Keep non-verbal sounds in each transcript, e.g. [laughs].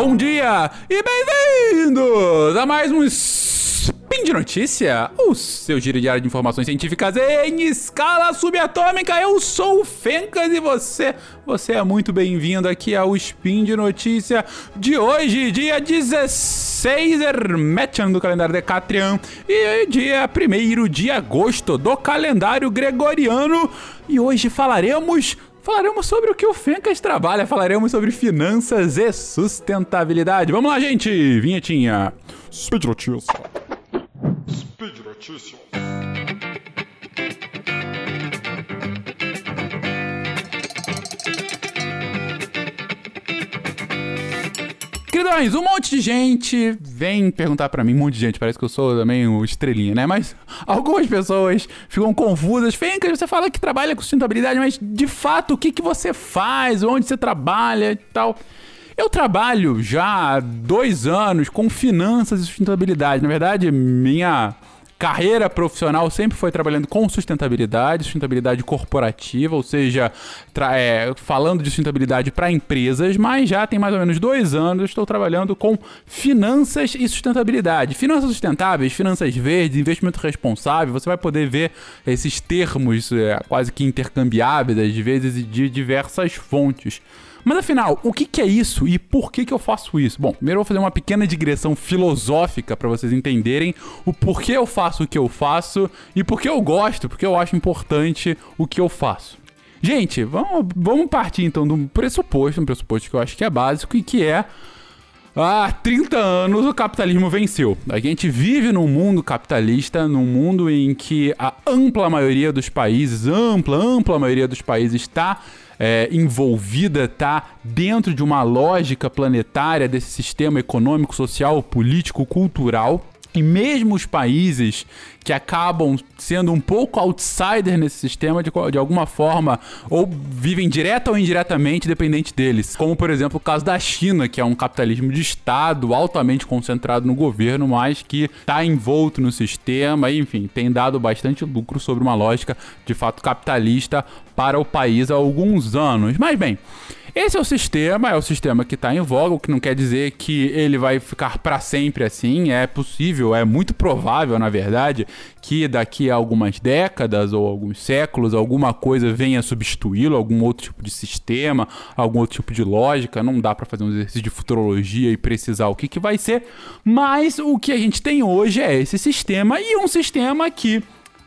bom dia e bem-vindos a mais um Spin de Notícia, o seu giro diário de informações científicas em escala subatômica. Eu sou o Fencas e você, você é muito bem-vindo aqui ao Spin de Notícia de hoje, dia 16 Hermetian do calendário Decatrian e dia 1 de agosto do calendário Gregoriano. E hoje falaremos Falaremos sobre o que o Fencas trabalha, falaremos sobre finanças e sustentabilidade. Vamos lá, gente! Vinhetinha. Speed Notícia. Speed Notícia. Queridões, um monte de gente vem perguntar para mim, um monte de gente, parece que eu sou também o estrelinha, né? Mas [laughs] algumas pessoas ficam confusas. Fencas, você fala que trabalha com sustentabilidade, mas de fato, o que, que você faz? Onde você trabalha e tal? Eu trabalho já há dois anos com finanças e sustentabilidade. Na verdade, minha carreira profissional sempre foi trabalhando com sustentabilidade, sustentabilidade corporativa, ou seja, é, falando de sustentabilidade para empresas, mas já tem mais ou menos dois anos eu estou trabalhando com finanças e sustentabilidade. Finanças sustentáveis, finanças verdes, investimento responsável, você vai poder ver esses termos é, quase que intercambiáveis, às vezes, de diversas fontes. Mas afinal, o que, que, é isso e por que, que eu faço isso? Bom, primeiro eu vou fazer uma pequena digressão filosófica para vocês entenderem o porquê eu faço o que eu faço e por que eu gosto, porque eu acho importante o que eu faço. Gente, vamos, vamos partir então de um pressuposto, um pressuposto que eu acho que é básico e que é Há 30 anos o capitalismo venceu. A gente vive num mundo capitalista, num mundo em que a ampla maioria dos países, ampla, ampla maioria dos países está é, envolvida, está dentro de uma lógica planetária desse sistema econômico, social, político, cultural. E mesmo os países que acabam sendo um pouco outsider nesse sistema, de, de alguma forma, ou vivem direta ou indiretamente dependente deles. Como, por exemplo, o caso da China, que é um capitalismo de Estado altamente concentrado no governo, mas que está envolto no sistema, e, enfim, tem dado bastante lucro sobre uma lógica de fato capitalista para o país há alguns anos. Mas, bem. Esse é o sistema, é o sistema que está em voga, o que não quer dizer que ele vai ficar para sempre assim. É possível, é muito provável, na verdade, que daqui a algumas décadas ou alguns séculos alguma coisa venha substituí-lo, algum outro tipo de sistema, algum outro tipo de lógica. Não dá para fazer um exercício de futurologia e precisar o que, que vai ser, mas o que a gente tem hoje é esse sistema e um sistema que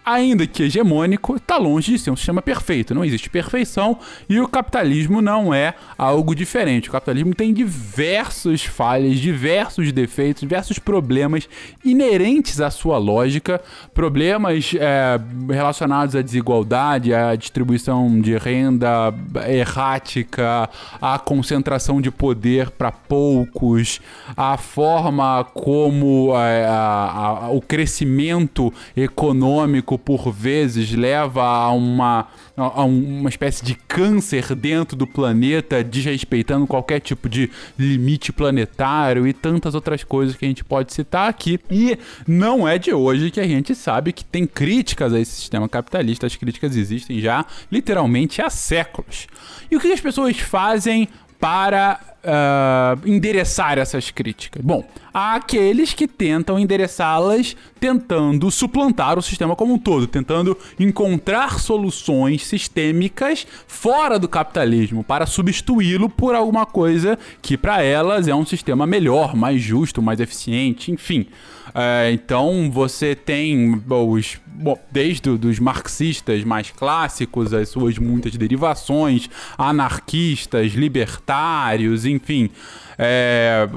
ainda que hegemônico, está longe de ser um sistema perfeito. Não existe perfeição e o capitalismo não é algo diferente. O capitalismo tem diversas falhas, diversos defeitos, diversos problemas inerentes à sua lógica, problemas é, relacionados à desigualdade, à distribuição de renda errática, à concentração de poder para poucos, à forma como é, a, a, o crescimento econômico por vezes leva a uma, a uma espécie de câncer dentro do planeta, desrespeitando qualquer tipo de limite planetário e tantas outras coisas que a gente pode citar aqui. E não é de hoje que a gente sabe que tem críticas a esse sistema capitalista, as críticas existem já literalmente há séculos. E o que as pessoas fazem para uh, endereçar essas críticas? Bom, há aqueles que tentam endereçá-las tentando suplantar o sistema como um todo, tentando encontrar soluções sistêmicas fora do capitalismo para substituí-lo por alguma coisa que para elas é um sistema melhor, mais justo, mais eficiente, enfim. É, então você tem os bom, desde os marxistas mais clássicos, as suas muitas derivações, anarquistas, libertários, enfim. É,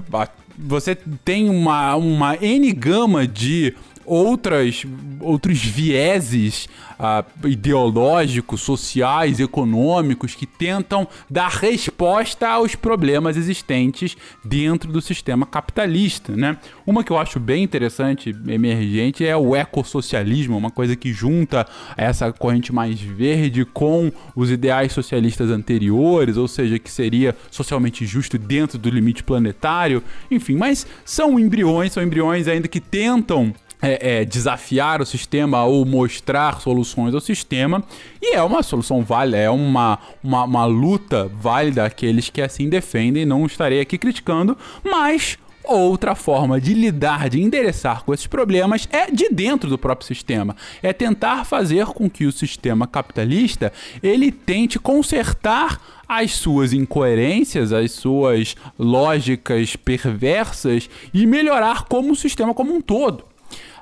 você tem uma, uma N gama de outras, outros vieses uh, ideológicos, sociais, econômicos que tentam dar resposta aos problemas existentes dentro do sistema capitalista, né? Uma que eu acho bem interessante, emergente, é o ecossocialismo, uma coisa que junta essa corrente mais verde com os ideais socialistas anteriores, ou seja, que seria socialmente justo dentro do limite planetário, enfim, mas são embriões, são embriões ainda que tentam é, é, desafiar o sistema ou mostrar soluções ao sistema. E é uma solução válida, é uma, uma, uma luta válida aqueles que assim defendem. Não estarei aqui criticando, mas Outra forma de lidar, de endereçar com esses problemas é de dentro do próprio sistema. É tentar fazer com que o sistema capitalista ele tente consertar as suas incoerências, as suas lógicas perversas e melhorar como o sistema como um todo.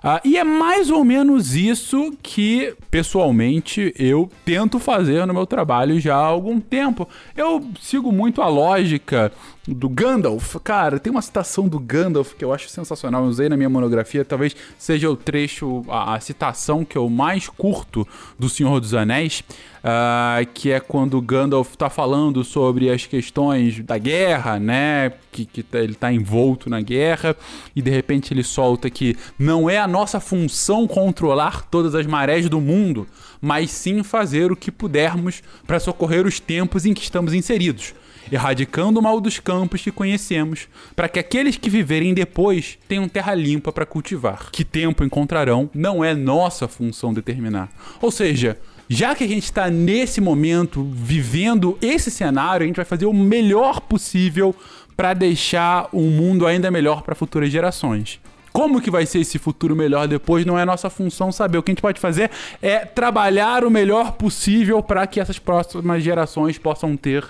Uh, e é mais ou menos isso que, pessoalmente, eu tento fazer no meu trabalho já há algum tempo. Eu sigo muito a lógica do Gandalf. Cara, tem uma citação do Gandalf que eu acho sensacional. Eu usei na minha monografia. Talvez seja o trecho, a, a citação que eu mais curto do Senhor dos Anéis. Uh, que é quando Gandalf está falando sobre as questões da guerra, né? Que, que tá, ele está envolto na guerra e de repente ele solta que não é a nossa função controlar todas as marés do mundo, mas sim fazer o que pudermos para socorrer os tempos em que estamos inseridos erradicando o mal dos campos que conhecemos, para que aqueles que viverem depois tenham terra limpa para cultivar. Que tempo encontrarão não é nossa função determinar. Ou seja, já que a gente está nesse momento vivendo esse cenário, a gente vai fazer o melhor possível para deixar um mundo ainda melhor para futuras gerações. Como que vai ser esse futuro melhor depois não é nossa função saber. O que a gente pode fazer é trabalhar o melhor possível para que essas próximas gerações possam ter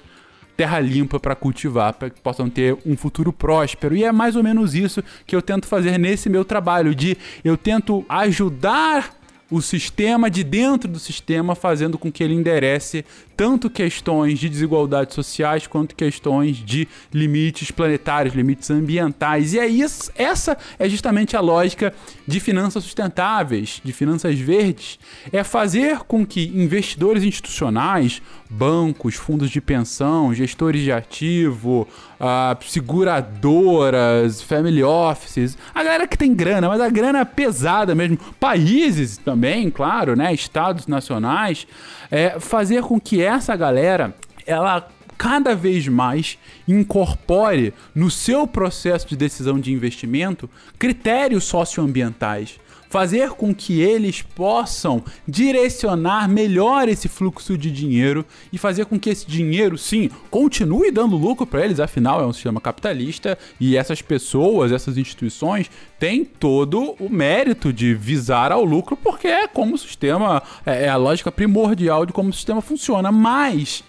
terra limpa para cultivar, para que possam ter um futuro próspero. E é mais ou menos isso que eu tento fazer nesse meu trabalho, de eu tento ajudar o sistema de dentro do sistema, fazendo com que ele enderece tanto questões de desigualdades sociais quanto questões de limites planetários, limites ambientais. E é isso, essa é justamente a lógica de finanças sustentáveis, de finanças verdes, é fazer com que investidores institucionais, bancos, fundos de pensão, gestores de ativo, uh, seguradoras, family offices, a galera que tem grana, mas a grana pesada mesmo, países também, claro, né, estados nacionais, é fazer com que essa galera ela cada vez mais incorpore no seu processo de decisão de investimento critérios socioambientais fazer com que eles possam direcionar melhor esse fluxo de dinheiro e fazer com que esse dinheiro, sim, continue dando lucro para eles, afinal é um sistema capitalista e essas pessoas, essas instituições têm todo o mérito de visar ao lucro porque é como o sistema, é, é a lógica primordial de como o sistema funciona, mas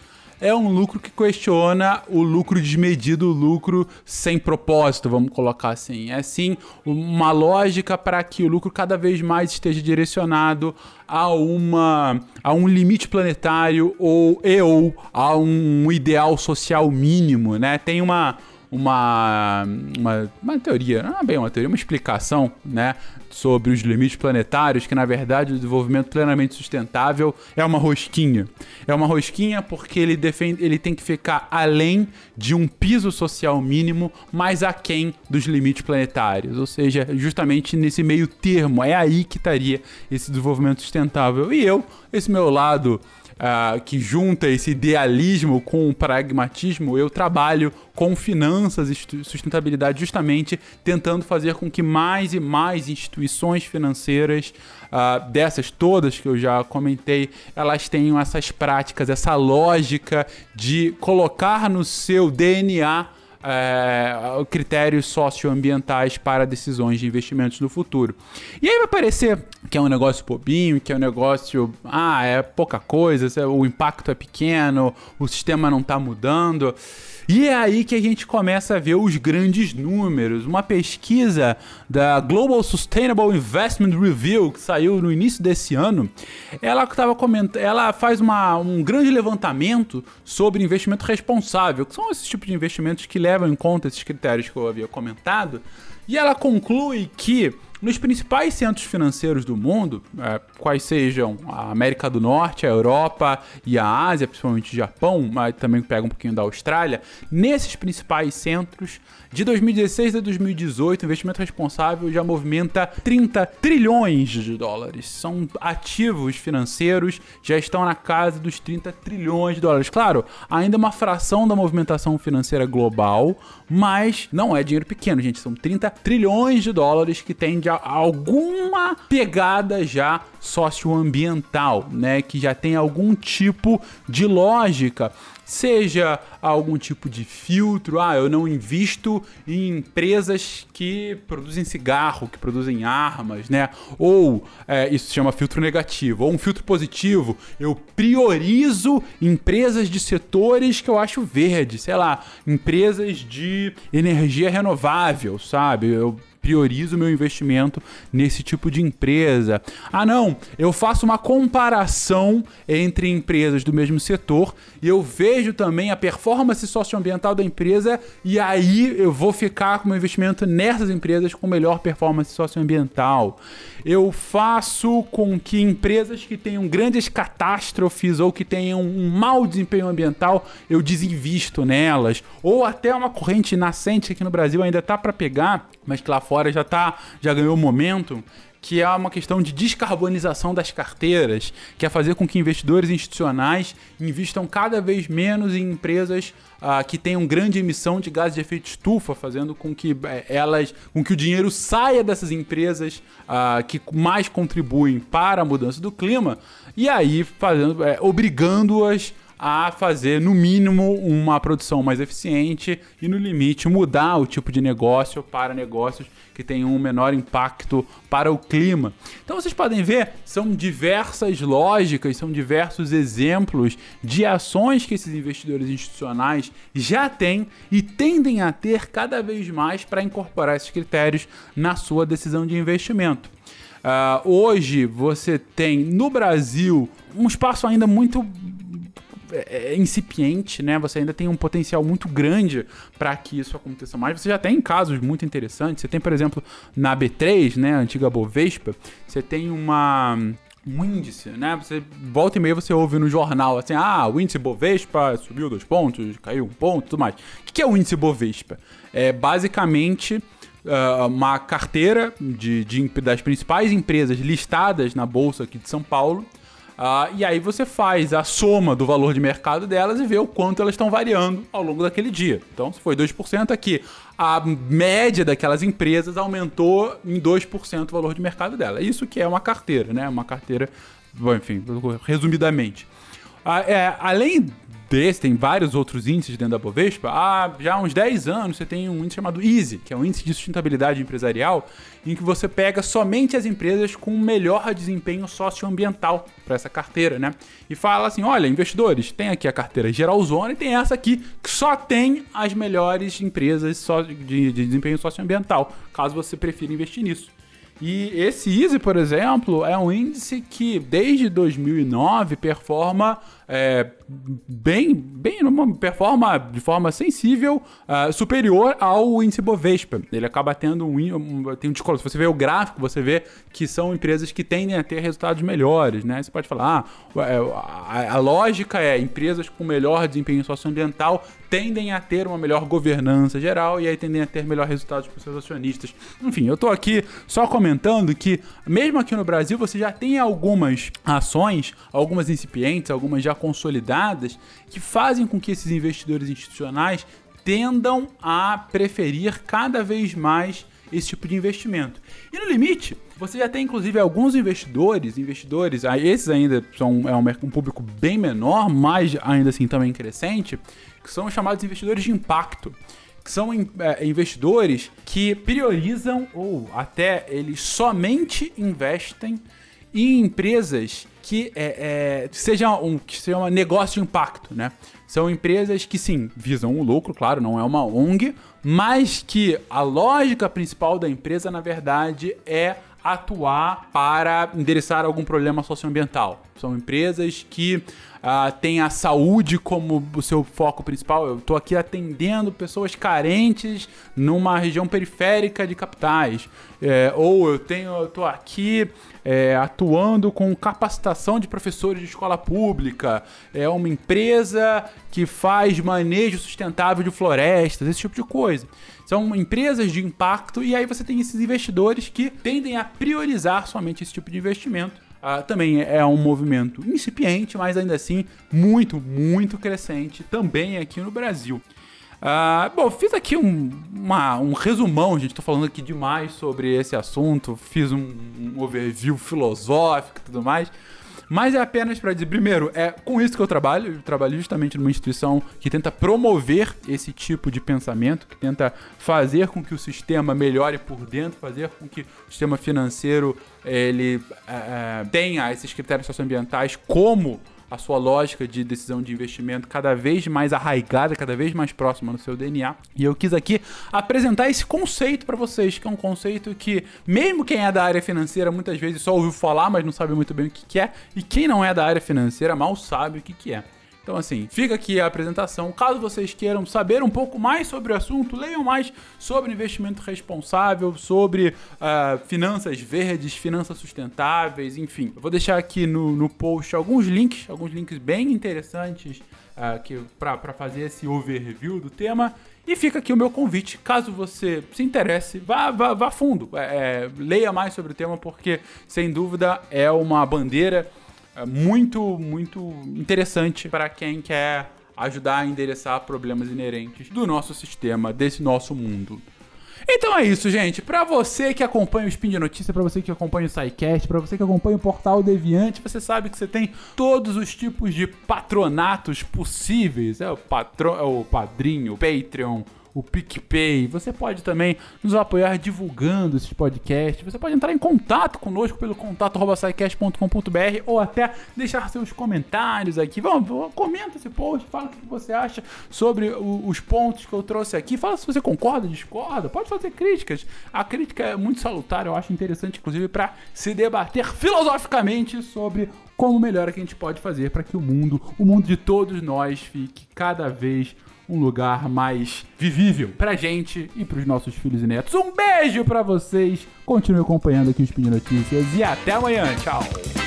é um lucro que questiona o lucro desmedido, o lucro sem propósito, vamos colocar assim. É sim uma lógica para que o lucro cada vez mais esteja direcionado a uma a um limite planetário ou e ou a um ideal social mínimo, né? Tem uma uma, uma, uma teoria, não é bem uma teoria, uma explicação, né, sobre os limites planetários, que na verdade o desenvolvimento plenamente sustentável é uma rosquinha. É uma rosquinha porque ele defende, ele tem que ficar além de um piso social mínimo, mas aquém dos limites planetários, ou seja, justamente nesse meio termo, é aí que estaria esse desenvolvimento sustentável. E eu, esse meu lado uh, que junta esse idealismo com o pragmatismo, eu trabalho com finanças e sustentabilidade justamente tentando fazer com que mais e mais instituições financeiras uh, dessas todas que eu já comentei, elas tenham essas práticas, essa lógica de colocar no seu DNA é, critérios socioambientais para decisões de investimentos no futuro. E aí vai parecer que é um negócio bobinho, que é um negócio, ah, é pouca coisa, o impacto é pequeno, o sistema não está mudando. E é aí que a gente começa a ver os grandes números. Uma pesquisa da Global Sustainable Investment Review, que saiu no início desse ano, ela estava comentando, ela faz uma, um grande levantamento sobre investimento responsável, que são esses tipos de investimentos que levam em conta esses critérios que eu havia comentado. E ela conclui que nos principais centros financeiros do mundo, é, quais sejam a América do Norte, a Europa e a Ásia, principalmente o Japão, mas também pega um pouquinho da Austrália, nesses principais centros, de 2016 a 2018, o investimento responsável já movimenta 30 trilhões de dólares. São ativos financeiros, já estão na casa dos 30 trilhões de dólares. Claro, ainda é uma fração da movimentação financeira global, mas não é dinheiro pequeno, gente. São 30 trilhões de dólares que tem de seja alguma pegada já socioambiental, né? Que já tem algum tipo de lógica seja algum tipo de filtro. Ah, eu não invisto em empresas que produzem cigarro, que produzem armas, né? Ou é, isso se chama filtro negativo. Ou um filtro positivo, eu priorizo empresas de setores que eu acho verde, sei lá, empresas de energia renovável, sabe? Eu priorizo meu investimento nesse tipo de empresa. Ah, não, eu faço uma comparação entre empresas do mesmo setor e eu vejo também a performance socioambiental da empresa e aí eu vou ficar com meu investimento nessas empresas com melhor performance socioambiental. Eu faço com que empresas que tenham grandes catástrofes ou que tenham um mau desempenho ambiental, eu desinvisto nelas. Ou até uma corrente nascente aqui no Brasil ainda tá para pegar, mas que lá fora já tá, já ganhou momento, que é uma questão de descarbonização das carteiras, que é fazer com que investidores institucionais invistam cada vez menos em empresas uh, que tenham grande emissão de gases de efeito estufa, fazendo com que eh, elas, com que o dinheiro saia dessas empresas uh, que mais contribuem para a mudança do clima, e aí fazendo, é, obrigando-as a fazer, no mínimo, uma produção mais eficiente e, no limite, mudar o tipo de negócio para negócios que tenham um menor impacto para o clima. Então vocês podem ver, são diversas lógicas, são diversos exemplos de ações que esses investidores institucionais já têm e tendem a ter cada vez mais para incorporar esses critérios na sua decisão de investimento. Uh, hoje você tem no Brasil um espaço ainda muito é, é, incipiente, né? Você ainda tem um potencial muito grande para que isso aconteça mais. Você já tem casos muito interessantes. Você tem, por exemplo, na B3, né, antiga Bovespa, você tem uma um índice, né? Você volta e meia você ouve no jornal assim: ah, o índice Bovespa subiu dois pontos, caiu um ponto, tudo mais. O que é o índice Bovespa? É basicamente uh, uma carteira de, de, das principais empresas listadas na bolsa aqui de São Paulo ah, e aí você faz a soma do valor de mercado delas e vê o quanto elas estão variando ao longo daquele dia. Então, se foi 2% aqui, a média daquelas empresas aumentou em 2% o valor de mercado dela. Isso que é uma carteira, né? Uma carteira, bom, enfim, resumidamente. Ah, é, além desse, tem vários outros índices dentro da Bovespa. Há já uns 10 anos você tem um índice chamado EASY, que é um índice de sustentabilidade empresarial, em que você pega somente as empresas com melhor desempenho socioambiental para essa carteira, né? E fala assim: olha, investidores, tem aqui a carteira Geralzona e tem essa aqui que só tem as melhores empresas de desempenho socioambiental, caso você prefira investir nisso. E esse Easy, por exemplo, é um índice que desde 2009 performa é, bem, bem numa performa de forma sensível uh, superior ao índice Bovespa. Ele acaba tendo um, um, tem um descolo. Se você vê o gráfico, você vê que são empresas que tendem a ter resultados melhores, né? Você pode falar, ah, é, a, a lógica é empresas com melhor desempenho socioambiental tendem a ter uma melhor governança geral e aí tendem a ter melhor resultados para os seus acionistas. Enfim, eu estou aqui só comentando que mesmo aqui no Brasil você já tem algumas ações, algumas incipientes, algumas já consolidadas, que fazem com que esses investidores institucionais tendam a preferir cada vez mais esse tipo de investimento. E no limite, você já tem inclusive alguns investidores, investidores, esses ainda são é um, um público bem menor, mas ainda assim também crescente, que são chamados investidores de impacto que são é, investidores que priorizam ou até eles somente investem em empresas que é, é, seja um que seja um negócio de impacto, né? São empresas que sim visam o lucro, claro, não é uma ONG, mas que a lógica principal da empresa na verdade é atuar para endereçar algum problema socioambiental. São empresas que uh, têm a saúde como o seu foco principal. Eu estou aqui atendendo pessoas carentes numa região periférica de capitais. É, ou eu tenho, estou aqui é, atuando com capacitação de professores de escola pública. É uma empresa que faz manejo sustentável de florestas, esse tipo de coisa. São empresas de impacto e aí você tem esses investidores que tendem a priorizar somente esse tipo de investimento. Uh, também é um movimento incipiente, mas ainda assim muito, muito crescente também aqui no Brasil. Ah, bom, fiz aqui um, uma- um resumão, gente. Tô falando aqui demais sobre esse assunto. Fiz um, um overview filosófico e tudo mais. Mas é apenas para dizer, primeiro, é com isso que eu trabalho. Eu trabalho justamente numa instituição que tenta promover esse tipo de pensamento, que tenta fazer com que o sistema melhore por dentro, fazer com que o sistema financeiro ele eh, eh, tenha esses critérios socioambientais como a sua lógica de decisão de investimento cada vez mais arraigada, cada vez mais próxima no seu DNA. E eu quis aqui apresentar esse conceito para vocês, que é um conceito que, mesmo quem é da área financeira, muitas vezes só ouviu falar, mas não sabe muito bem o que, que é, e quem não é da área financeira mal sabe o que, que é. Então, assim, fica aqui a apresentação. Caso vocês queiram saber um pouco mais sobre o assunto, leiam mais sobre investimento responsável, sobre ah, finanças verdes, finanças sustentáveis, enfim. Eu vou deixar aqui no, no post alguns links, alguns links bem interessantes ah, que para fazer esse overview do tema. E fica aqui o meu convite, caso você se interesse, vá, vá, vá fundo, é, é, leia mais sobre o tema, porque sem dúvida é uma bandeira muito, muito interessante para quem quer ajudar a endereçar problemas inerentes do nosso sistema, desse nosso mundo. Então é isso, gente. Pra você que acompanha o Spin de Notícia, pra você que acompanha o SciCast, pra você que acompanha o Portal Deviante, você sabe que você tem todos os tipos de patronatos possíveis. É o, patro... é o padrinho, o Patreon, o PicPay. Você pode também nos apoiar divulgando esses podcasts. Você pode entrar em contato conosco pelo contato.sicast.com.br ou até deixar seus comentários aqui. Vamos, comenta esse post, fala o que você acha sobre o- os pontos que eu trouxe aqui. Fala se você concorda, discorda. Pode fazer críticas. A crítica é muito salutar, eu acho interessante, inclusive, para se debater filosoficamente sobre como melhor que a gente pode fazer para que o mundo, o mundo de todos nós, fique cada vez um lugar mais vivível pra gente e pros nossos filhos e netos. Um beijo pra vocês. Continue acompanhando aqui o Spin Notícias e até amanhã. Tchau.